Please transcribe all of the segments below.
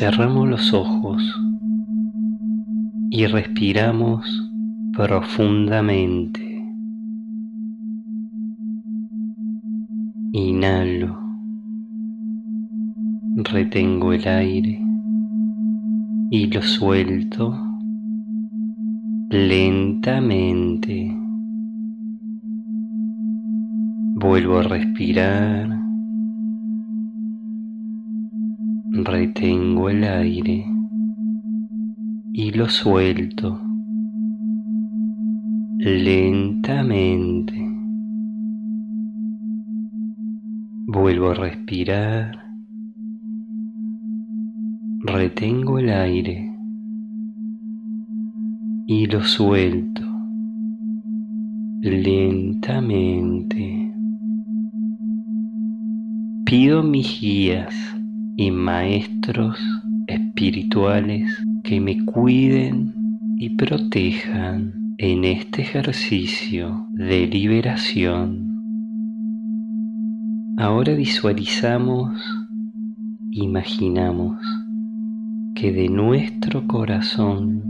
Cerramos los ojos y respiramos profundamente. Inhalo, retengo el aire y lo suelto lentamente. Vuelvo a respirar. Retengo el aire y lo suelto lentamente. Vuelvo a respirar. Retengo el aire y lo suelto lentamente. Pido mis guías y maestros espirituales que me cuiden y protejan en este ejercicio de liberación. Ahora visualizamos, imaginamos que de nuestro corazón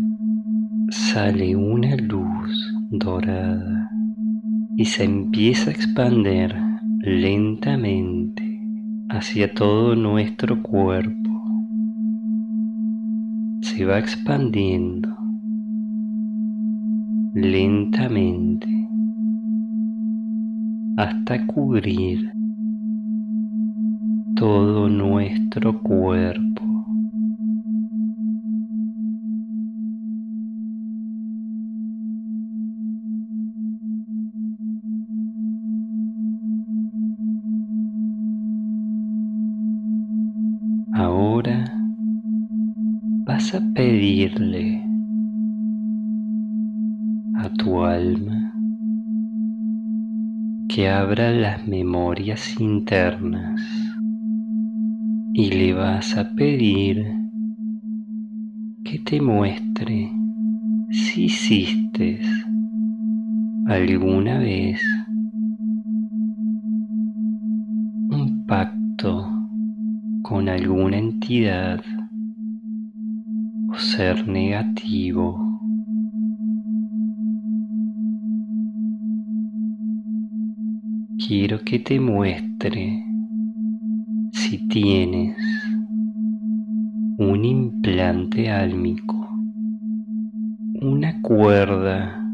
sale una luz dorada y se empieza a expander lentamente hacia todo nuestro cuerpo. Se va expandiendo lentamente hasta cubrir todo nuestro cuerpo. Ahora vas a pedirle a tu alma que abra las memorias internas y le vas a pedir que te muestre si hiciste alguna vez un pacto con alguna entidad o ser negativo. Quiero que te muestre si tienes un implante álmico, una cuerda,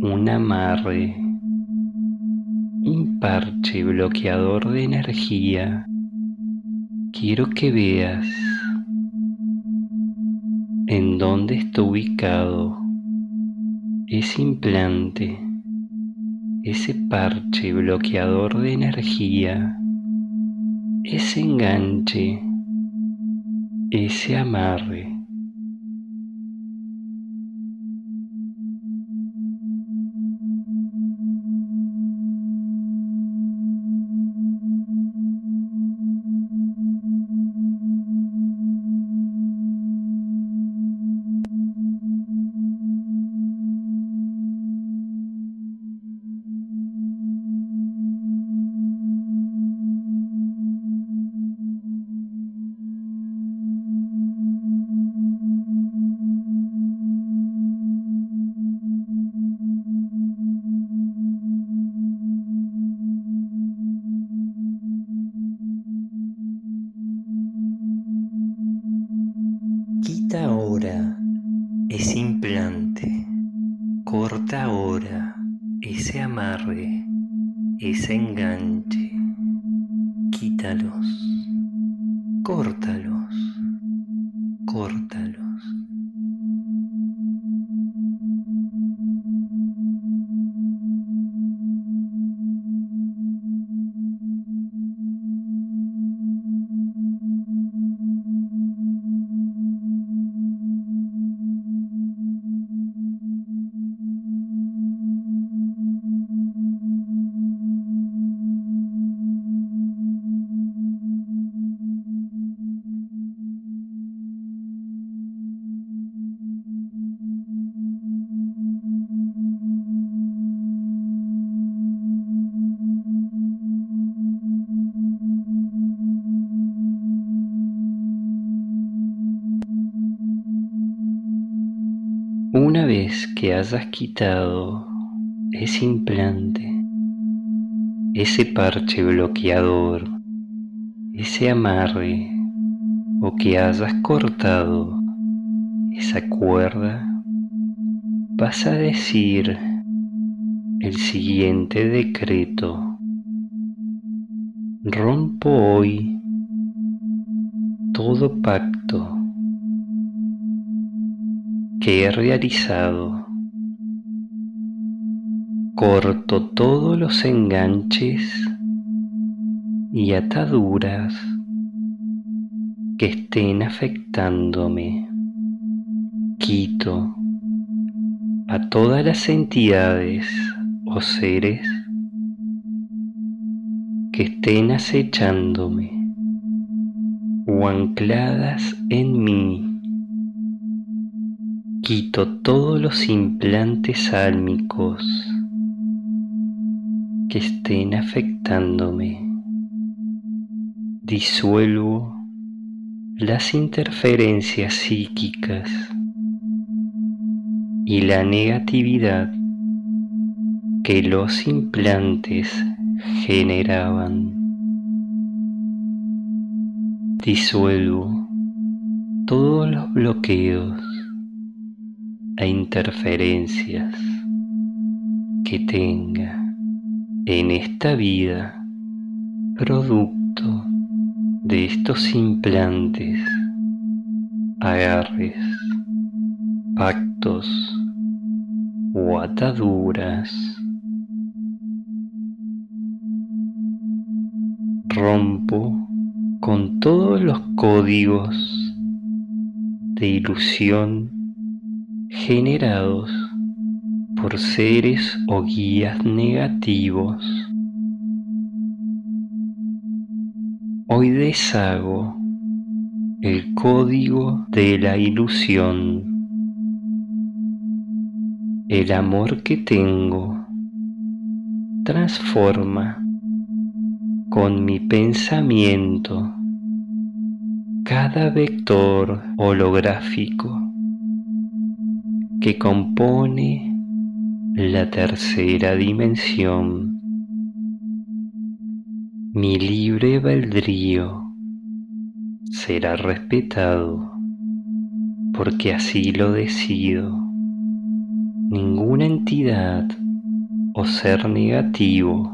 un amarre, un parche bloqueador de energía, quiero que veas en dónde está ubicado ese implante, ese parche bloqueador de energía ese enganche, ese amarre. Quita ahora ese implante, corta ahora ese amarre, ese enganche, quítalos, córtalos, córtalos. Vez que hayas quitado ese implante, ese parche bloqueador, ese amarre o que hayas cortado esa cuerda, vas a decir el siguiente decreto. Rompo hoy todo pacto he realizado. Corto todos los enganches y ataduras que estén afectándome. Quito a todas las entidades o seres que estén acechándome o ancladas en mí. Quito todos los implantes álmicos que estén afectándome. Disuelvo las interferencias psíquicas y la negatividad que los implantes generaban. Disuelvo todos los bloqueos e interferencias que tenga en esta vida producto de estos implantes, agarres, pactos o ataduras. Rompo con todos los códigos de ilusión generados por seres o guías negativos. Hoy deshago el código de la ilusión. El amor que tengo transforma con mi pensamiento cada vector holográfico que compone la tercera dimensión. Mi libre albedrío será respetado porque así lo decido. Ninguna entidad o ser negativo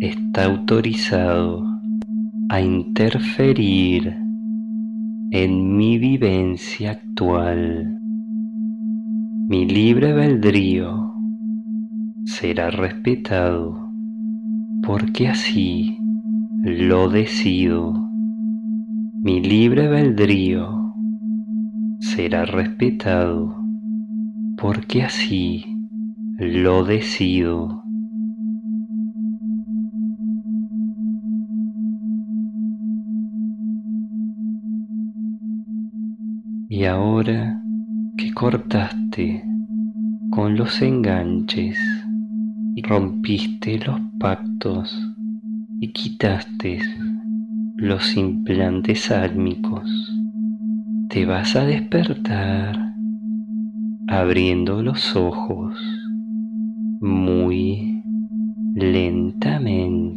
está autorizado a interferir en mi vivencia actual. Mi libre albedrío será respetado porque así lo decido. Mi libre albedrío será respetado porque así lo decido. Y ahora que cortaste con los enganches y rompiste los pactos y quitaste los implantes álmicos, te vas a despertar abriendo los ojos muy lentamente.